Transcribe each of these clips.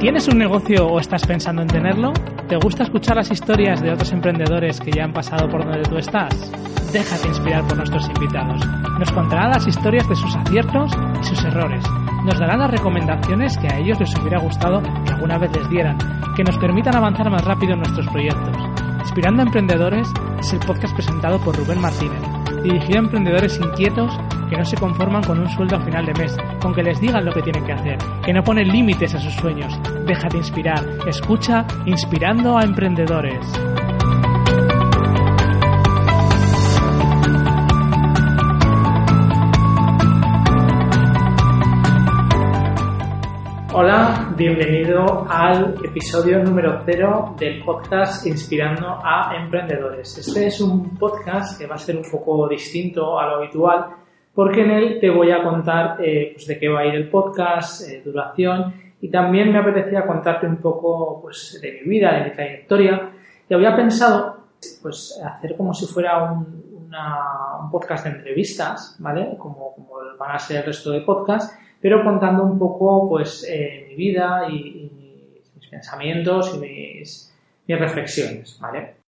¿Tienes un negocio o estás pensando en tenerlo? ¿Te gusta escuchar las historias de otros emprendedores que ya han pasado por donde tú estás? Déjate inspirar por nuestros invitados. Nos contarán las historias de sus aciertos y sus errores. Nos darán las recomendaciones que a ellos les hubiera gustado que alguna vez les dieran, que nos permitan avanzar más rápido en nuestros proyectos. Inspirando a Emprendedores es el podcast presentado por Rubén Martínez, dirigido a emprendedores inquietos que no se conforman con un sueldo a final de mes, con que les digan lo que tienen que hacer, que no ponen límites a sus sueños. Déjate inspirar. Escucha Inspirando a Emprendedores. Hola, bienvenido al episodio número cero del podcast Inspirando a Emprendedores. Este es un podcast que va a ser un poco distinto a lo habitual porque en él te voy a contar eh, pues de qué va a ir el podcast, eh, duración y también me apetecía contarte un poco pues, de mi vida, de mi trayectoria y había pensado pues hacer como si fuera un, podcast de entrevistas, ¿vale? Como, van a ser el resto de podcasts, pero contando un poco pues eh, mi vida y, mis pensamientos y mis, mis reflexiones, ¿vale?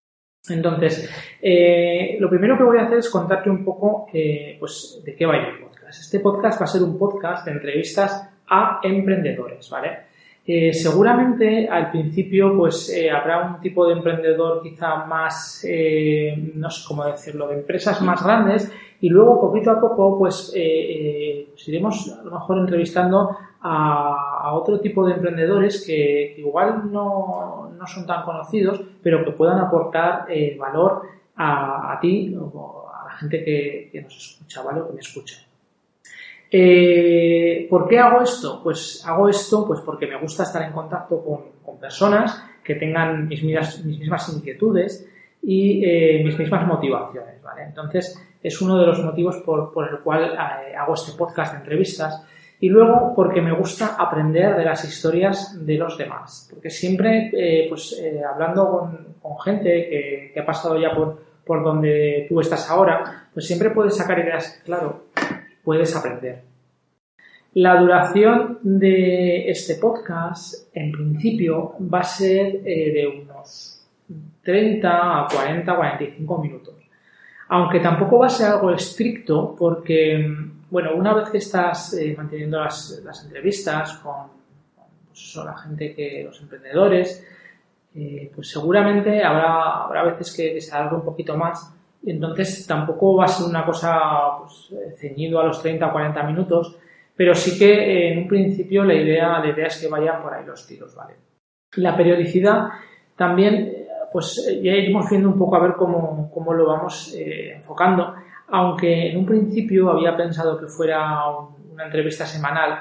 Entonces, eh, lo primero que voy a hacer es contarte un poco eh, pues, de qué va a el podcast. Este podcast va a ser un podcast de entrevistas a emprendedores, ¿vale? Eh, seguramente al principio pues habrá un tipo de emprendedor quizá más, no sé cómo decirlo, de empresas más grandes y luego poquito a poco pues, pues iremos a lo mejor entrevistando a, otro tipo de emprendedores que, igual no, no, son tan conocidos, pero que puedan aportar eh, valor a, ti o a la gente que, nos escucha, ¿vale? O que me escucha. Eh, ¿Por qué hago esto? Pues hago esto pues porque me gusta estar en contacto con, personas que tengan mis, mis mismas inquietudes y eh, mis mismas motivaciones, ¿vale? Entonces, es uno de los motivos por el cual hago este podcast de entrevistas y luego porque me gusta aprender de las historias de los demás. Porque siempre, eh, pues eh, hablando con, gente que, ha pasado ya por, por donde tú estás ahora, pues siempre puedes sacar ideas, claro, puedes aprender. La duración de este podcast, en principio, va a ser eh, de unos 30 a 40, 45 minutos. Aunque tampoco va a ser algo estricto porque bueno, una vez que estás eh, manteniendo las, entrevistas con, pues la gente que, los emprendedores, eh, pues seguramente habrá, habrá veces que, se alargue un poquito más entonces tampoco va a ser una cosa pues, eh, ceñido a los 30 o 40 minutos, pero sí que en un principio la idea, la idea es que vayan por ahí los tiros, ¿vale? La periodicidad también, pues ya iremos viendo un poco a ver cómo, cómo lo vamos enfocando aunque en un principio había pensado que fuera una entrevista semanal,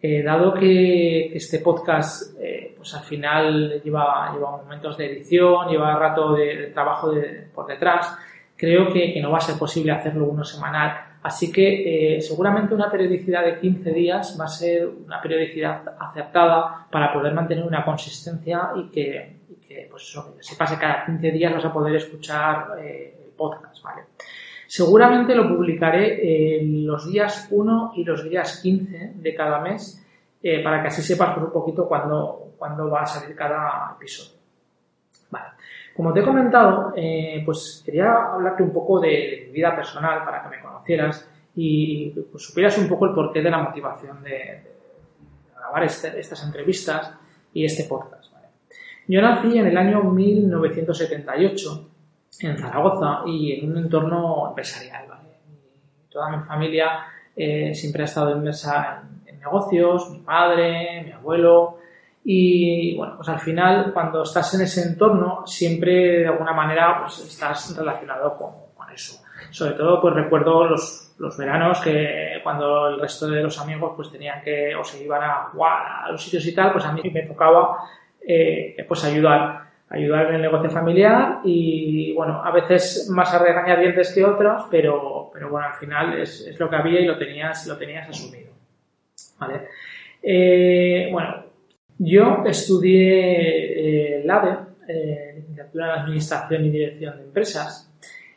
eh, dado que este podcast eh, pues al final lleva, lleva momentos de edición, lleva rato de, trabajo por detrás, creo que, no va a ser posible hacerlo uno semanal. Así que eh, seguramente una periodicidad de 15 días va a ser una periodicidad acertada para poder mantener una consistencia y que, pues eso, que se pase cada 15 días vas a poder escuchar el podcast, ¿vale? Seguramente lo publicaré los días 1 y los días 15 de cada mes eh, para que así sepas por un poquito cuándo, va a salir cada episodio. Vale. Como te he comentado, eh, pues quería hablarte un poco de, mi vida personal para que me conocieras y pues, supieras un poco el porqué de la motivación de, grabar este, estas entrevistas y este podcast. Yo nací en el año 1978 en Zaragoza y en un entorno empresarial. Toda mi familia eh, siempre ha estado inmersa en, negocios, mi padre, mi abuelo. Y bueno, pues al final, cuando estás en ese entorno, siempre de alguna manera pues, estás relacionado con, eso. Sobre todo, pues recuerdo los, los veranos que cuando el resto de los amigos pues tenían que o se iban a jugar a los sitios y tal, pues a mí me tocaba eh, pues ayudar ayudar en el negocio familiar y, bueno, a veces más a regañadientes que otros, pero, pero bueno, al final es, es, lo que había y lo tenías, lo tenías asumido. ¿Vale? Eh, bueno, yo estudié eh, LADE, eh, licenciatura en Administración y Dirección de Empresas,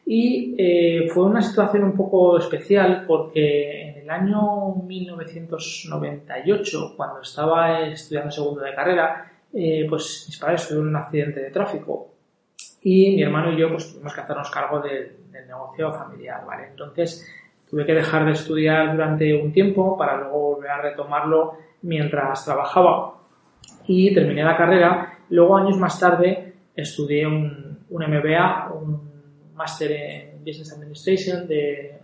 y eh, fue una situación un poco especial porque en el año 1998, cuando estaba estudiando segundo de carrera, eh, pues mis padres tuvieron un accidente de tráfico y mi hermano y yo pues tuvimos que hacernos cargo del negocio familiar, ¿vale? Entonces tuve que dejar de estudiar durante un tiempo para luego volver a retomarlo mientras trabajaba y terminé la carrera. Luego, años más tarde, estudié un, un MBA, un máster en Business Administration de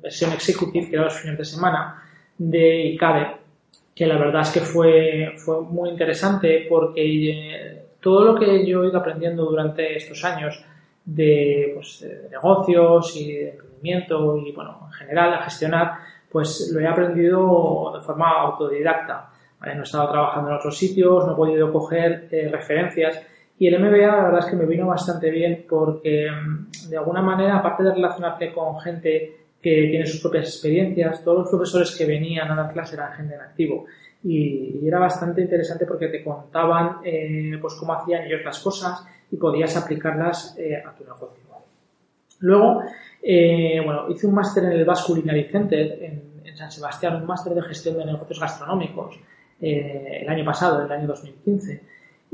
versión executive, que era los fines de semana, de ICADE, que la verdad es que fue, fue muy interesante porque eh, todo lo que yo he ido aprendiendo durante estos años de, pues, de negocios y de emprendimiento y, bueno, en general, a gestionar, pues lo he aprendido de forma autodidacta. No he estado trabajando en otros sitios, no he podido coger eh, referencias y el MBA la verdad es que me vino bastante bien porque mm, de alguna manera, aparte de relacionarte con gente que tiene sus propias experiencias, todos los profesores que venían a dar clase eran gente en activo. Y, era bastante interesante porque te contaban eh, pues cómo hacían ellos las cosas y podías aplicarlas eh, a tu negocio. Luego, eh, bueno, hice un máster en el Basque Culinary Center en, San Sebastián, un máster de gestión de negocios gastronómicos el año pasado, el año 2015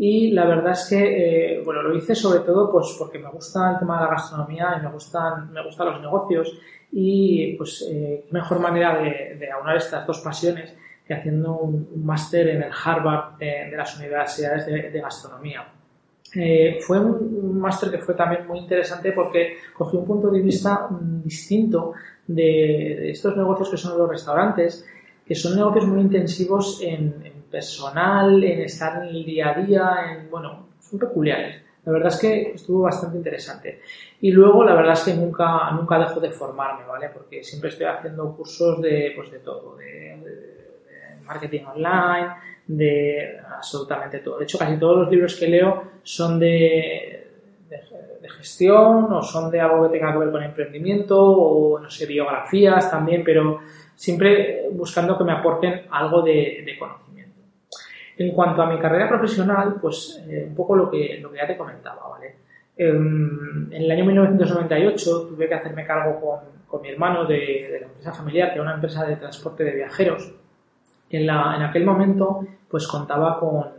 y la verdad es que, eh, bueno, lo hice sobre todo pues porque me gusta el tema de la gastronomía y me gustan, me gustan los negocios y pues eh, mejor manera de, aunar estas dos pasiones que haciendo un, máster en el Harvard de, las universidades de, gastronomía. Eh, fue un, máster que fue también muy interesante porque cogí un punto de vista mm, distinto de, estos negocios que son los restaurantes, que son negocios muy intensivos en personal, en estar en el día a día, en, bueno, son peculiares. La verdad es que estuvo bastante interesante. Y luego, la verdad es que nunca, nunca dejo de formarme, ¿vale? Porque siempre estoy haciendo cursos de, pues de todo, de, marketing online, de absolutamente todo. De hecho, casi todos los libros que leo son de, de, gestión o son de algo que tenga que ver con emprendimiento o, no sé, biografías también, pero siempre buscando que me aporten algo de, de conocimiento. En cuanto a mi carrera profesional, pues eh, un poco lo que, lo que ya te comentaba, ¿vale? Em, en el año 1998 tuve que hacerme cargo con, con mi hermano de, la empresa familiar, que era una empresa de transporte de viajeros. En, la, en aquel momento, pues contaba con,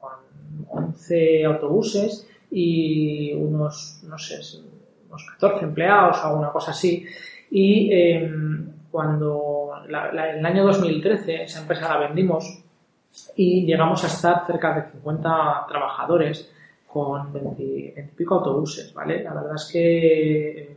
con 11 autobuses y unos, no sé, unos 14 empleados o alguna cosa así. Y em, cuando en el año 2013 esa empresa la vendimos y llegamos a estar cerca de 50 trabajadores con 20, y pico autobuses, ¿vale? La verdad es que eh,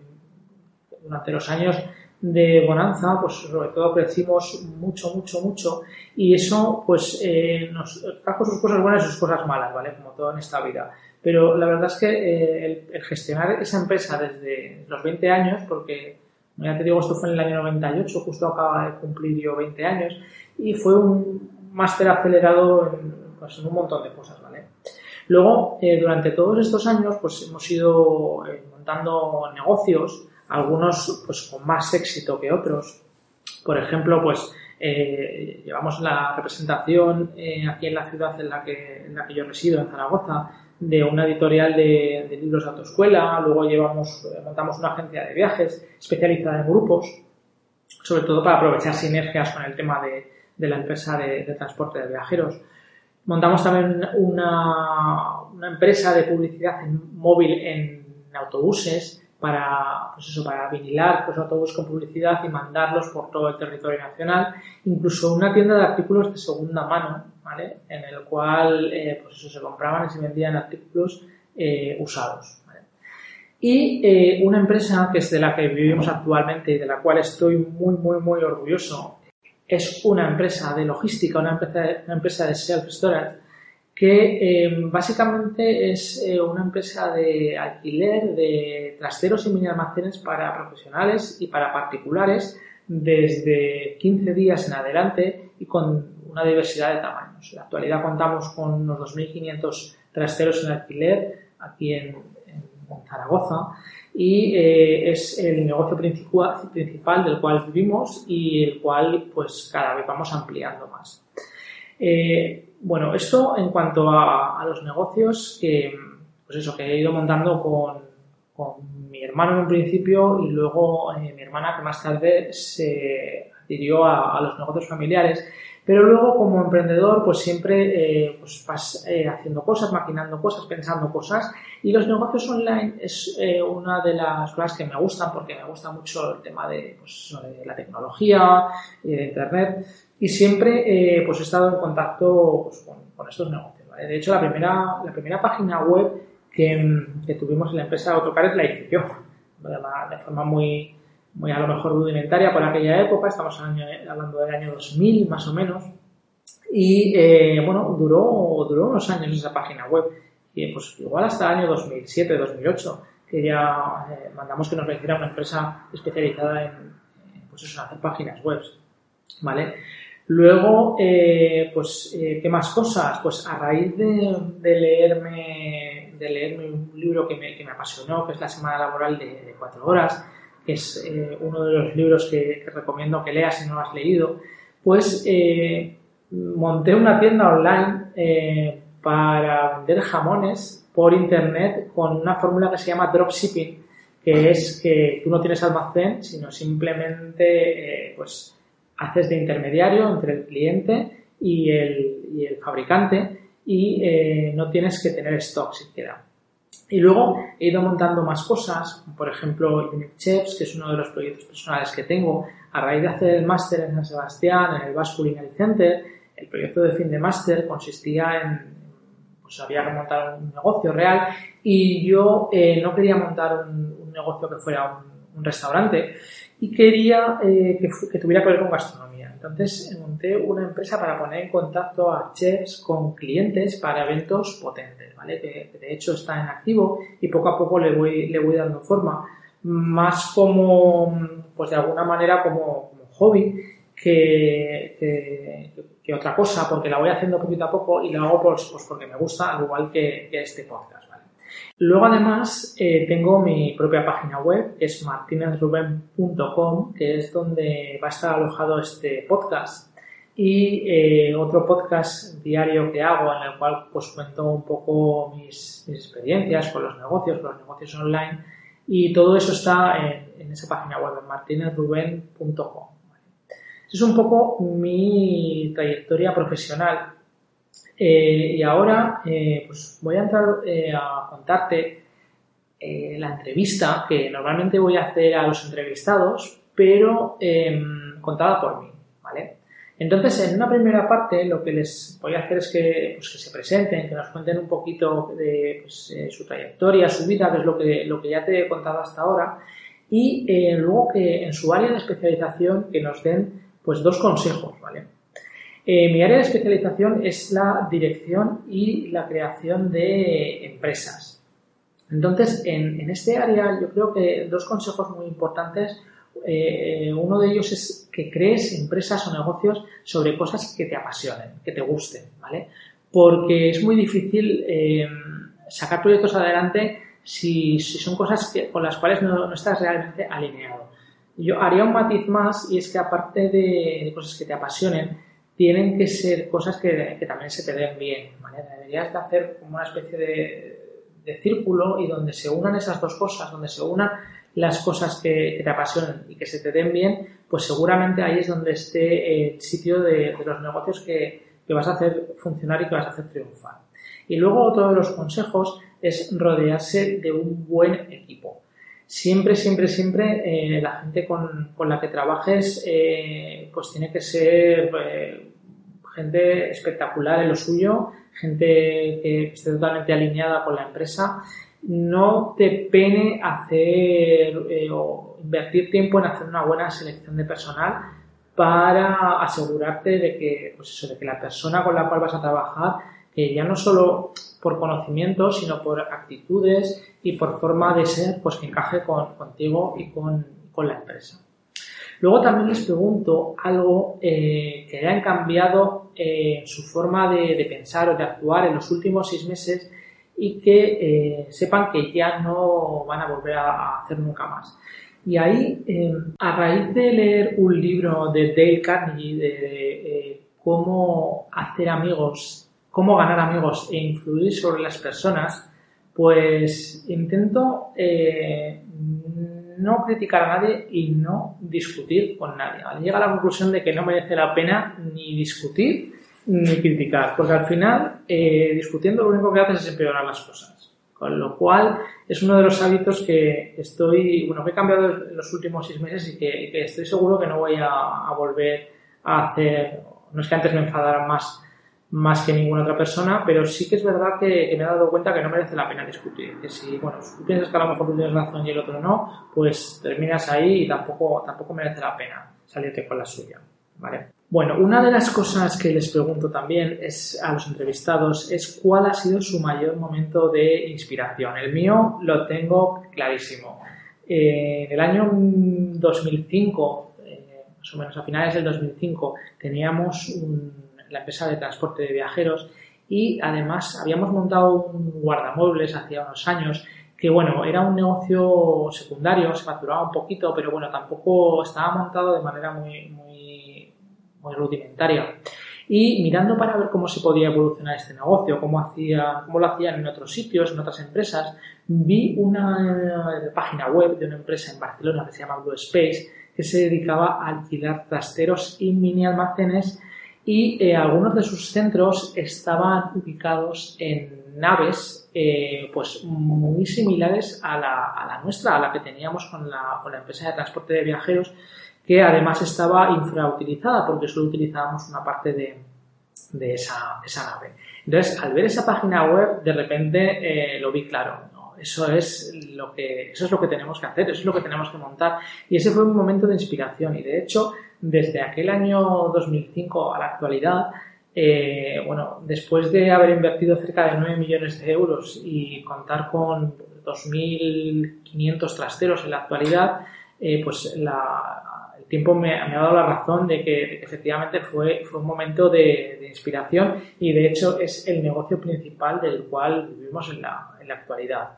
durante los años de bonanza, pues sobre todo crecimos mucho, mucho, mucho y eso pues eh, nos trajo sus cosas buenas y sus cosas malas, ¿vale? Como todo en esta vida. Pero la verdad es que eh, el, gestionar esa empresa desde los 20 años, porque ya te digo, esto fue en el año 98, justo acaba de cumplir yo 20 años, y fue un, máster acelerado pues, en, un montón de cosas, ¿vale? Luego, eh, durante todos estos años, pues hemos ido eh, montando negocios, algunos pues con más éxito que otros. Por ejemplo, pues eh, llevamos la representación aquí en la ciudad en la, que, en la que yo resido, en Zaragoza, de una editorial de, de libros de autoescuela, luego llevamos, montamos una agencia de viajes especializada en grupos, sobre todo para aprovechar sinergias con el tema de, de la empresa de, transporte de viajeros. Montamos también una, una empresa de publicidad móvil en autobuses para, pues eso, para vinilar los autobuses con publicidad y mandarlos por todo el territorio nacional. Incluso una tienda de artículos de segunda mano, ¿vale? En el cual, eh, pues eso, se compraban y se vendían artículos eh, usados. Y eh, una empresa que es de la que vivimos actualmente y de la cual estoy muy, muy, muy orgulloso es una empresa de logística, una empresa, una empresa de self-storage, que eh, básicamente es eh, una empresa de alquiler de trasteros y mini almacenes para profesionales y para particulares desde 15 días en adelante y con una diversidad de tamaños. En la actualidad contamos con unos 2.500 trasteros en alquiler aquí en, en Zaragoza y eh, es el negocio principal del cual vivimos y el cual pues cada vez vamos ampliando más. Eh, bueno, esto en cuanto a, los negocios que, pues eso, que he ido montando con, con mi hermano en un principio y luego eh, mi hermana que más tarde se adquirió a, los negocios familiares. Pero luego, como emprendedor, pues siempre eh, pues vas eh, haciendo cosas, maquinando cosas, pensando cosas. Y los negocios online es eh, una de las cosas que me gustan porque me gusta mucho el tema de, pues, la tecnología y de Internet. Y siempre pues he estado en contacto pues, con, estos negocios. De hecho, la primera, la primera página web que, que tuvimos en la empresa Autocares la hice yo, de forma muy, muy a lo mejor rudimentaria por aquella época, estamos hablando del año 2000 más o menos, y eh, bueno, duró, duró unos años esa página web, y pues igual hasta el año 2007, 2008, que ya eh, mandamos que nos lo una empresa especializada en, pues eso, en hacer páginas web, ¿vale? Luego, eh, pues, ¿qué más cosas? Pues a raíz de, de leerme de leerme un libro que me, que me apasionó, que es La Semana Laboral de, de Cuatro Horas, es eh, uno de los libros que, recomiendo que leas si no lo has leído, pues eh, monté una tienda online eh, para vender jamones por internet con una fórmula que se llama dropshipping, que es que tú no tienes almacén, sino simplemente pues haces de intermediario entre el cliente y el, y el fabricante y no tienes que tener stock siquiera. Y luego he ido montando más cosas, por ejemplo, Unit Chefs, que es uno de los proyectos personales que tengo, a raíz de hacer el máster en San Sebastián, en el Basque Culinary Center, el proyecto de fin de máster consistía en, pues había que montar un negocio real y yo eh, no quería montar un, negocio que fuera un, restaurante y quería eh, que, que, tuviera que ver con gastronomía. Entonces monté una empresa para poner en contacto a chefs con clientes para eventos potentes que, de hecho está en activo y poco a poco le voy, le voy dando forma. Más como, pues de alguna manera como, hobby que, que, otra cosa, porque la voy haciendo poquito a poco y la hago pues, pues porque me gusta, al igual que, este podcast. Luego además eh, tengo mi propia página web, que es martinezruben.com, que es donde va a estar alojado este podcast. Y eh, otro podcast diario que hago en el cual pues cuento un poco mis, experiencias con los negocios, con los negocios online. Y todo eso está en, esa página web, en. Es un poco mi trayectoria profesional eh, y ahora eh, pues voy a entrar a contarte la entrevista que normalmente voy a hacer a los entrevistados, pero em, contada por mí, ¿vale? Entonces, en una primera parte, lo que les voy a hacer es que, pues, que se presenten, que nos cuenten un poquito de pues, eh, su trayectoria, su vida, que es lo que, lo que ya te he contado hasta ahora, y eh, luego que en su área de especialización que nos den pues, dos consejos, ¿vale? Eh, mi área de especialización es la dirección y la creación de empresas. Entonces, en, este área yo creo que dos consejos muy importantes eh, uno de ellos es que crees empresas o negocios sobre cosas que te apasionen, que te gusten, ¿vale? Porque es muy difícil eh, sacar proyectos adelante si, son cosas con las cuales no, estás realmente alineado. Yo haría un matiz más y es que aparte de cosas que te apasionen, tienen que ser cosas que, también se te den bien, ¿vale? Deberías de hacer como una especie de, círculo y donde se unan esas dos cosas, donde se unan las cosas que, te apasionan y que se te den bien, pues seguramente ahí es donde esté el sitio de, los negocios que, vas a hacer funcionar y que vas a hacer triunfar. Y luego otro de los consejos es rodearse de un buen equipo. Siempre, siempre, siempre eh, la gente con, la que trabajes eh, pues tiene que ser eh, gente espectacular en lo suyo, gente que esté totalmente alineada con la empresa. No te pene hacer eh, o invertir tiempo en hacer una buena selección de personal para asegurarte de que, pues eso, de que la persona con la cual vas a trabajar, que ya no solo por conocimiento, sino por actitudes y por forma de ser, pues que encaje con, contigo y con, la empresa. Luego también les pregunto algo eh, que hayan cambiado en eh, su forma de, de pensar o de actuar en los últimos seis meses y que eh, sepan que ya no van a volver a hacer nunca más. Y ahí, em, a raíz de leer un libro de Dale Carnegie de eh, cómo hacer amigos, cómo ganar amigos e influir sobre las personas, pues intento eh, no criticar a nadie y no discutir con nadie. Llega a la conclusión de que no merece la pena ni discutir ni criticar, porque al final eh, discutiendo lo único que haces es empeorar las cosas. Con lo cual es uno de los hábitos que estoy, bueno, que he cambiado en los últimos seis meses y que, estoy seguro que no voy a, volver a hacer. No es que antes me enfadara más más que ninguna otra persona, pero sí que es verdad que, me he dado cuenta que no merece la pena discutir. Que si, bueno, si tú piensas que a lo mejor tú tienes razón y el otro no, pues terminas ahí y tampoco, tampoco merece la pena salirte con la suya. ¿Vale? Bueno, una de las cosas que les pregunto también es a los entrevistados es cuál ha sido su mayor momento de inspiración. El mío lo tengo clarísimo. Eh, en el año 2005, eh, más o menos a finales del 2005, teníamos la empresa de transporte de viajeros y además habíamos montado un guardamuebles hacía unos años que bueno, era un negocio secundario, se facturaba un poquito, pero bueno, tampoco estaba montado de manera muy, muy rudimentaria. Y mirando para ver cómo se podía evolucionar este negocio, cómo, hacía, cómo lo hacían en otros sitios, en otras empresas, vi una página web de una empresa en Barcelona que se llama Blue Space, que se dedicaba a alquilar trasteros y mini almacenes y eh, algunos de sus centros estaban ubicados en naves eh, pues muy similares a la, a la, nuestra, a la que teníamos con la, con la empresa de transporte de viajeros que además estaba infrautilizada porque solo utilizábamos una parte de, esa, nave. Entonces, al ver esa página web, de repente eh, lo vi claro. Eso, es lo que, eso es lo que tenemos que hacer, eso es lo que tenemos que montar. Y ese fue un momento de inspiración. Y de hecho, desde aquel año 2005 a la actualidad, eh, bueno, después de haber invertido cerca de 9 millones de euros y contar con 2.500 trasteros en la actualidad, eh, pues la, tiempo me, ha dado la razón de que, efectivamente fue, fue un momento de, inspiración y de hecho es el negocio principal del cual vivimos en la, en la actualidad.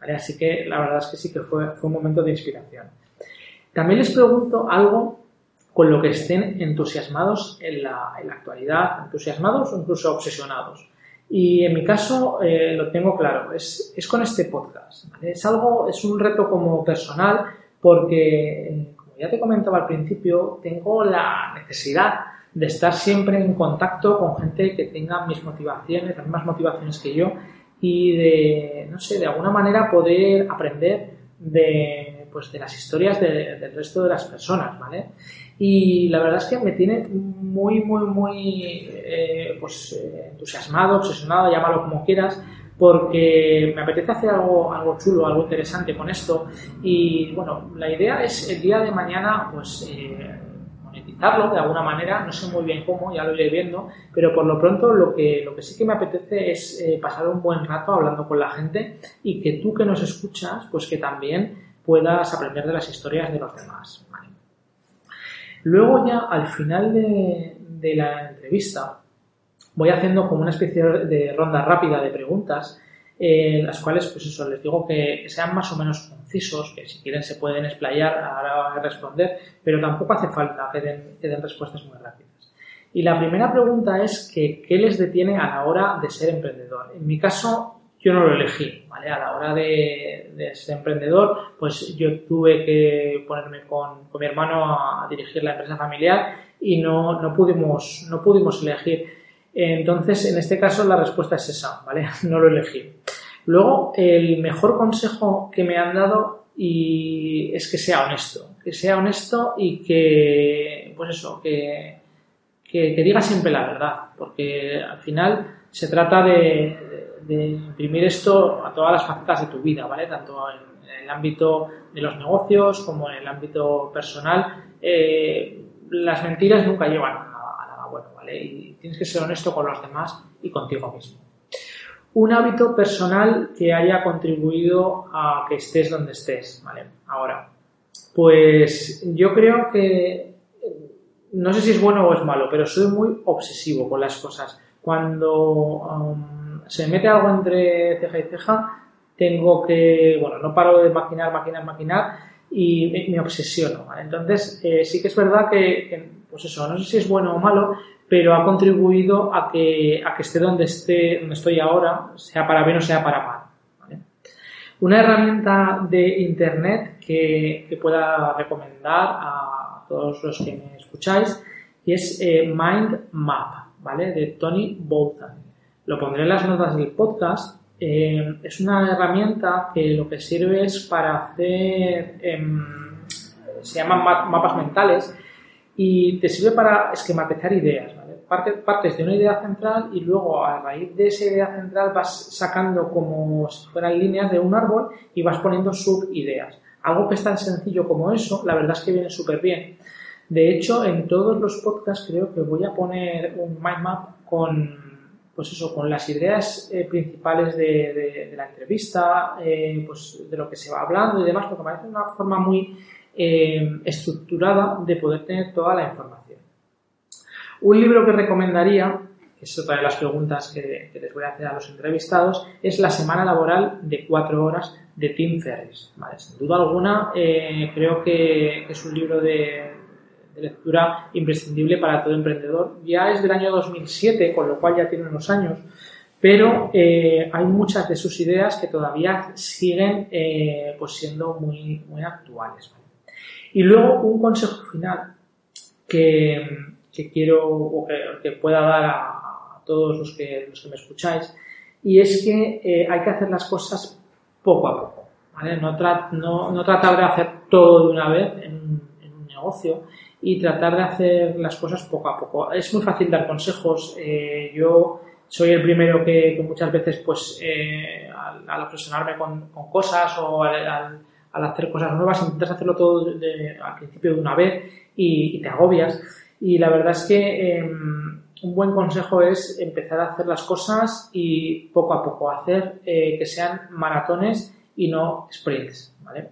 Así que la verdad es que sí que fue, fue un momento de inspiración. También les pregunto algo con lo que estén entusiasmados en la, en la actualidad, entusiasmados o incluso obsesionados. Y en mi caso eh, lo tengo claro, es, es con este podcast. Es algo, es un reto como personal porque ya te comentaba al principio, tengo la necesidad de estar siempre en contacto con gente que tenga mis motivaciones, las mismas motivaciones que yo y de, no sé, de alguna manera poder aprender de, pues, de las historias del resto de las personas, ¿vale? Y la verdad es que me tiene muy, muy, muy eh, pues, eh, entusiasmado, obsesionado, llámalo como quieras, porque me apetece hacer algo, algo chulo, algo interesante con esto. Y bueno, la idea es el día de mañana pues eh, monetizarlo de alguna manera, no sé muy bien cómo, ya lo iré viendo, pero por lo pronto lo que, lo que sí que me apetece es eh, pasar un buen rato hablando con la gente y que tú que nos escuchas pues que también puedas aprender de las historias de los demás. Luego ya al final de, de la entrevista voy haciendo como una especie de ronda rápida de preguntas, en las cuales, pues eso, les digo que, sean más o menos concisos, que si quieren se pueden explayar a la hora de responder, pero tampoco hace falta que den, respuestas muy rápidas. Y la primera pregunta es que, ¿qué les detiene a la hora de ser emprendedor? En mi caso, yo no lo elegí, ¿vale? A la hora de, ser emprendedor, pues yo tuve que ponerme con, con, mi hermano a dirigir la empresa familiar y no, no, pudimos, no pudimos elegir entonces, en este caso la respuesta es esa, ¿vale? No lo elegí. Luego, el mejor consejo que me han dado y es que sea honesto, que sea honesto y que, pues eso, que, que, diga siempre la verdad, porque al final se trata de, imprimir esto a todas las facetas de tu vida, ¿vale? Tanto en, el ámbito de los negocios como en el ámbito personal. Eh, las mentiras nunca llevan bueno, ¿vale? tienes que ser honesto con los demás y contigo mismo. Un hábito personal que haya contribuido a que estés donde estés, ¿vale? Ahora, pues yo creo que no sé si es bueno o es malo, pero soy muy obsesivo con las cosas. Cuando um, se mete algo entre ceja y ceja, tengo que, bueno, no paro de maquinar, maquinar, maquinar y me, obsesiono. ¿vale? Entonces, eh, sí que es verdad que, pues eso, no sé si es bueno o malo, pero ha contribuido a que, a que esté donde esté, donde estoy ahora, sea para bien o sea para mal. Una herramienta de Internet que, pueda recomendar a todos los que me escucháis es eh, Mind Map, ¿vale? De Tony Bolton. Lo pondré en las notas del podcast. Eh, es una herramienta que lo que sirve es para hacer, em, se llaman mapas mentales y te sirve para esquematizar ideas, ¿vale? partes de una idea central y luego a raíz de esa idea central vas sacando como si fueran líneas de un árbol y vas poniendo subideas. Algo que es tan sencillo como eso, la verdad es que viene súper bien. De hecho, en todos los podcasts creo que voy a poner un mind map con, pues eso, con las ideas eh, principales de, la entrevista, eh, pues de lo que se va hablando y demás, porque me parece una forma muy eh, estructurada de poder tener toda la información. Un libro que recomendaría, que es otra de las preguntas que, les voy a hacer a los entrevistados, es La semana laboral de cuatro horas de Tim Ferriss. sin duda alguna, eh, creo que es un libro de, lectura imprescindible para todo emprendedor. Ya es del año 2007, con lo cual ya tiene unos años, pero eh, hay muchas de sus ideas que todavía siguen eh, pues siendo muy, muy actuales. Y luego un consejo final que, que quiero o que, pueda dar a, todos los que, los que me escucháis y es que eh, hay que hacer las cosas poco a poco. ¿vale? No, no, tratar de hacer todo de una vez en un, negocio y tratar de hacer las cosas poco a poco. Es muy fácil dar consejos. Eh, yo soy el primero que, muchas veces, pues, eh, al, obsesionarme con, cosas o al, hacer cosas nuevas, intentas hacerlo todo al principio de una vez y te agobias. Y la verdad es que em, un buen consejo es empezar a hacer las cosas y poco a poco hacer eh, que sean maratones y no sprints, ¿vale?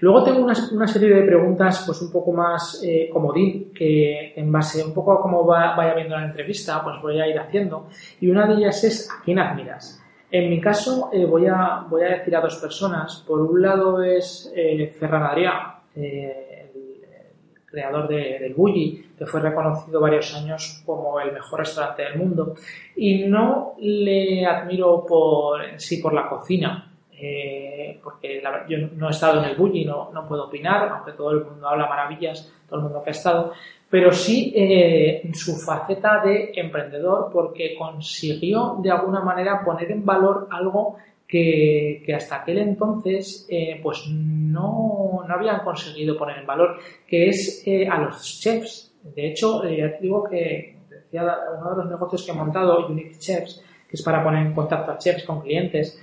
Luego tengo una, serie de preguntas pues un poco más eh, comodín que en base un poco a cómo vaya viendo la entrevista pues voy a ir haciendo y una de ellas es ¿a quién admiras? En mi caso eh, voy, a, voy a decir a dos personas. Por un lado es eh, Ferran Adrià, creador de, del Bulli, que fue reconocido varios años como el mejor restaurante del mundo. Y no le admiro por sí por la cocina, eh, porque yo no he estado en el Bulli, no, no puedo opinar, aunque todo el mundo habla maravillas, todo el mundo que ha estado, pero sí eh, su faceta de emprendedor, porque consiguió de alguna manera poner en valor algo que, hasta aquel entonces eh, pues no, no, habían conseguido poner en valor, que es eh, a los chefs. De hecho, eh, ya digo que decía uno de los negocios que he montado, Unique Chefs, que es para poner en contacto a chefs con clientes,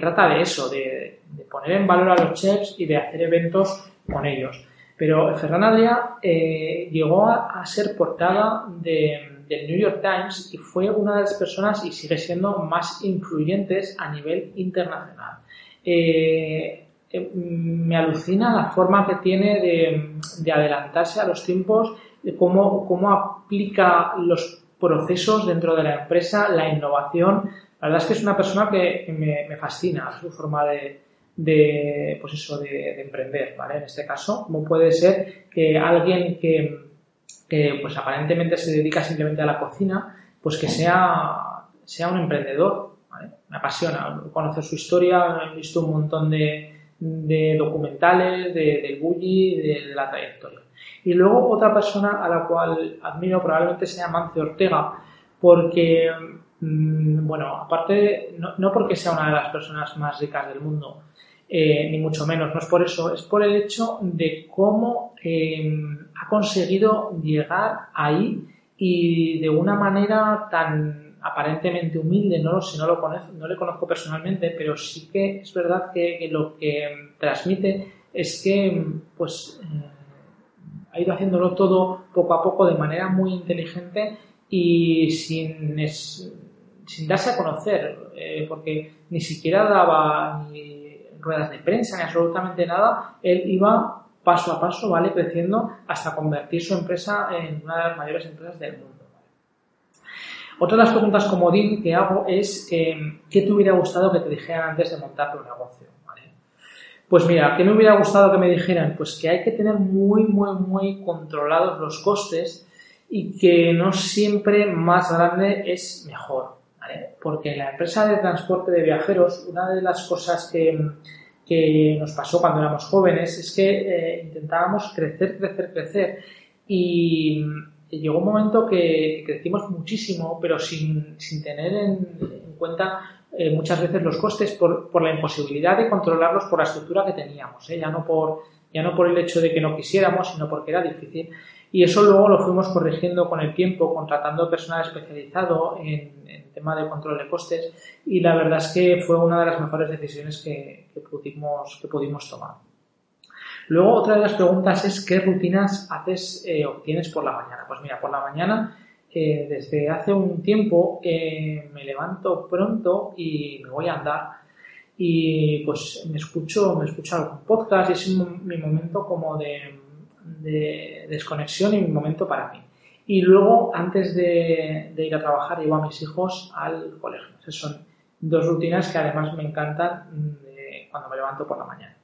trata de eso, de, poner en valor a los chefs y de hacer eventos con ellos. Pero Ferran Adrià llegó a ser portada de del New York Times y fue una de las personas y sigue siendo más influyentes a nivel internacional. Eh, eh, me alucina la forma que tiene de, adelantarse a los tiempos, de cómo, cómo aplica los procesos dentro de la empresa, la innovación. La verdad es que es una persona que, me, fascina su forma de, de pues eso, de, de, emprender, ¿vale? En este caso, como puede ser que alguien que, pues aparentemente se dedica simplemente a la cocina, pues que sea, sea un emprendedor. Me apasiona conocer su historia, he visto un montón de, documentales de, del bully, de, de, la trayectoria. Y luego otra persona a la cual admiro probablemente sea Mancio Ortega, porque, bueno, aparte, no, no porque sea una de las personas más ricas del mundo, eh, ni mucho menos, no es por eso, es por el hecho de cómo em, ha conseguido llegar ahí y de una manera tan aparentemente humilde, no lo sé, no, lo conozco, no le conozco personalmente, pero sí que es verdad que, lo que transmite es que pues eh, ha ido haciéndolo todo poco a poco de manera muy inteligente y sin, sin darse a conocer, eh, porque ni siquiera daba ni ruedas de prensa, ni absolutamente nada, él iba paso a paso, ¿vale? Creciendo hasta convertir su empresa en una de las mayores empresas del mundo. Otra de las preguntas comodín que hago es eh, ¿qué te hubiera gustado que te dijeran antes de montar tu negocio? Pues mira, ¿qué me hubiera gustado que me dijeran? Pues que hay que tener muy, muy, muy controlados los costes y que no siempre más grande es mejor. Porque en la empresa de transporte de viajeros, una de las cosas que, que nos pasó cuando éramos jóvenes es que eh, intentábamos crecer, crecer, crecer y llegó un momento que crecimos muchísimo, pero sin, sin tener en, cuenta eh, muchas veces los costes por, por, la imposibilidad de controlarlos por la estructura que teníamos, ¿eh? ya, no por, ya no por el hecho de que no quisiéramos, sino porque era difícil. Y eso luego lo fuimos corrigiendo con el tiempo, contratando personal especializado en, en tema de control de costes y la verdad es que fue una de las mejores decisiones que, que pudimos, que pudimos tomar. Luego, otra de las preguntas es qué rutinas haces eh, o tienes por la mañana. Pues mira, por la mañana, eh, desde hace un tiempo, eh, me levanto pronto y me voy a andar y pues me escucho, me escucho algún podcast y es mi momento como de, de, desconexión y mi momento para mí. Y luego, antes de, ir a trabajar, llevo a mis hijos al colegio. Esas son dos rutinas que además me encantan de cuando me levanto por la mañana.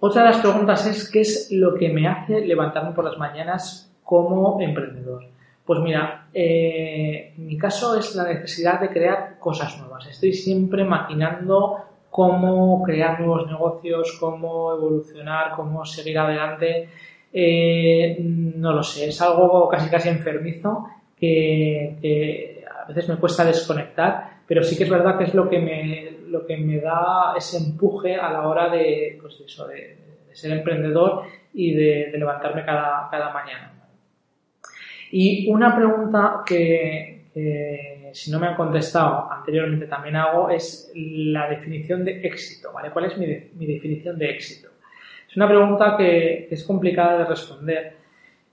Otra de las preguntas es, ¿qué es lo que me hace levantarme por las mañanas como emprendedor? Pues mira, eh, mi caso es la necesidad de crear cosas nuevas. Estoy siempre maquinando cómo crear nuevos negocios, cómo evolucionar, cómo seguir adelante. Eh, no lo sé, es algo casi casi enfermizo que, que, a veces me cuesta desconectar, pero sí que es verdad que es lo que me, lo que me da ese empuje a la hora de, pues eso, de, ser emprendedor y de, levantarme cada, cada, mañana. Y una pregunta que, si no me han contestado anteriormente también hago es la definición de éxito, ¿vale? ¿Cuál es mi, mi definición de éxito? Es una pregunta que, es complicada de responder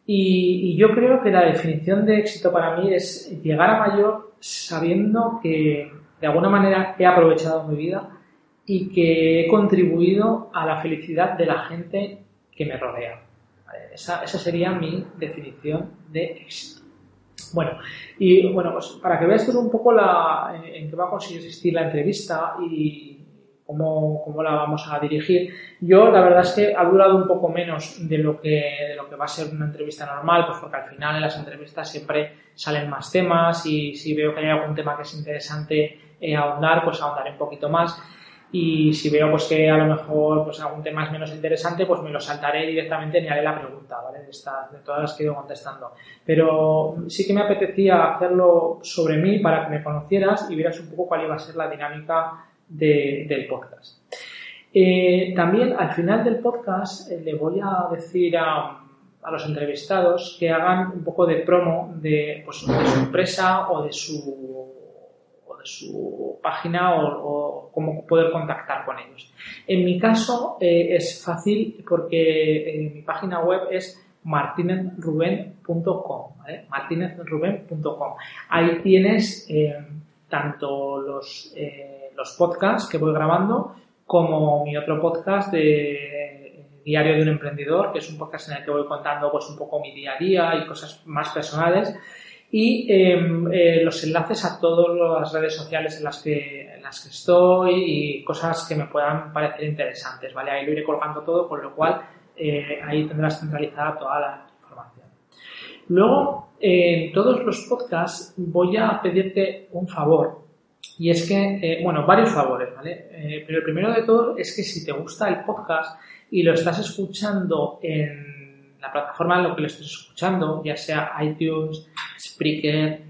y, y, yo creo que la definición de éxito para mí es llegar a mayor sabiendo que, de alguna manera he aprovechado mi vida y que he contribuido a la felicidad de la gente que me rodea. Esa, sería mi definición de éxito. Bueno, y bueno, pues para que veas un poco la, en, qué va a conseguir existir la entrevista y cómo, cómo, la vamos a dirigir, yo la verdad es que ha durado un poco menos de lo, que, de lo que va a ser una entrevista normal, pues porque al final en las entrevistas siempre salen más temas y si veo que hay algún tema que es interesante eh, ahondar, pues ahondaré un poquito más. Y si veo pues que a lo mejor pues algún tema es menos interesante, pues me lo saltaré directamente ni haré la pregunta, ¿vale? De, todas las que he ido contestando. Pero sí que me apetecía hacerlo sobre mí para que me conocieras y vieras un poco cuál iba a ser la dinámica de, del podcast. Eh, también al final del podcast eh, le voy a decir a, a, los entrevistados que hagan un poco de promo de, pues, de su empresa o de su su página o, cómo poder contactar con ellos. En mi caso eh, es fácil porque eh, mi página web es martinezruben.com, martinezruben.com. Ahí tienes eh, tanto los, los podcasts que voy grabando como mi otro podcast de Diario de un Emprendedor, que es un podcast en el que voy contando pues un poco mi día a día y cosas más personales y em, eh, los enlaces a todas las redes sociales en las que en las que estoy y cosas que me puedan parecer interesantes, ¿vale? Ahí lo iré colgando todo, con lo cual eh, ahí tendrás centralizada toda la información. Luego, en todos los podcasts voy a pedirte un favor y es que, eh, bueno, varios favores, ¿vale? pero el primero de todo es que si te gusta el podcast y lo estás escuchando en la plataforma en la que lo estés escuchando, ya sea iTunes, Spreaker,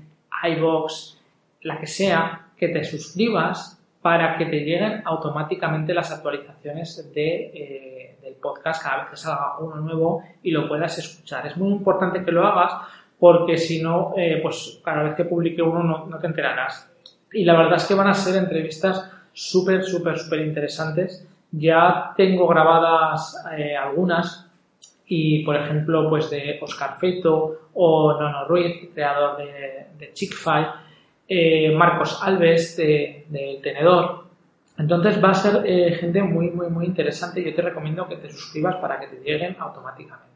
iBox, la que sea, que te suscribas para que te lleguen automáticamente las actualizaciones de, eh, del podcast cada vez que salga uno nuevo y lo puedas escuchar. Es muy importante que lo hagas porque si no, eh, pues cada vez que publique uno no, te enterarás. Y la verdad es que van a ser entrevistas súper, súper, súper interesantes. Ya tengo grabadas eh, algunas y por ejemplo pues de Oscar Feito o Nono Ruiz, creador de, de Chickfile, eh, Marcos Alves de, de, Tenedor. Entonces va a ser eh, gente muy muy muy interesante. Yo te recomiendo que te suscribas para que te lleguen automáticamente.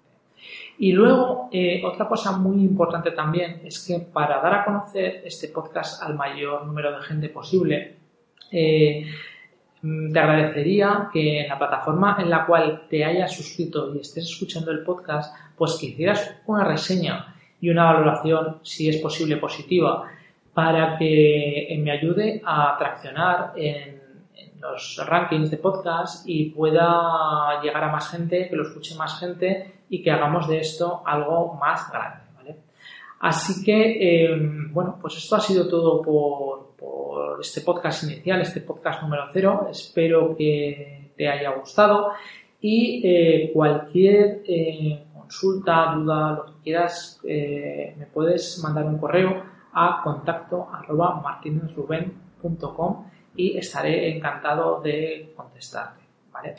Y luego, eh, otra cosa muy importante también es que para dar a conocer este podcast al mayor número de gente posible, eh, te agradecería que en la plataforma en la cual te hayas suscrito y estés escuchando el podcast, pues que hicieras una reseña y una valoración, si es posible, positiva, para que me ayude a traccionar en, los rankings de podcast y pueda llegar a más gente, que lo escuche más gente y que hagamos de esto algo más grande. Así que, em, bueno, pues esto ha sido todo por, este podcast inicial, este podcast número cero. Espero que te haya gustado y eh, cualquier eh, consulta, duda, lo que quieras, eh, me puedes mandar un correo a contacto arroba y estaré encantado de contestarte. ¿vale?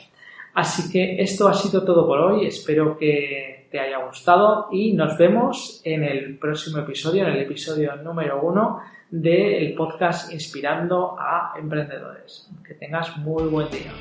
Así que esto ha sido todo por hoy. Espero que te haya gustado y nos vemos en el próximo episodio, en el episodio número uno del podcast Inspirando a Emprendedores. Que tengas muy buen día.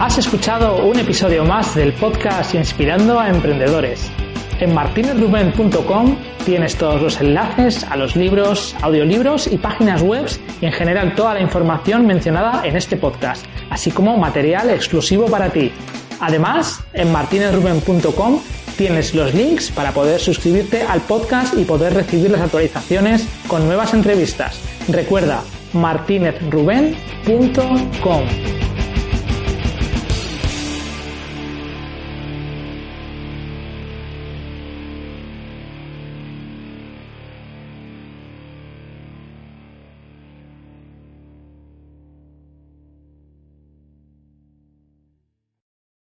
Has escuchado un episodio más del podcast Inspirando a Emprendedores. En martinezruben.com tienes todos los enlaces a los libros, audiolibros y páginas web y en general toda la información mencionada en este podcast, así como material exclusivo para ti. Además, en martinezruben.com tienes los links para poder suscribirte al podcast y poder recibir las actualizaciones con nuevas entrevistas. Recuerda martinezruben.com.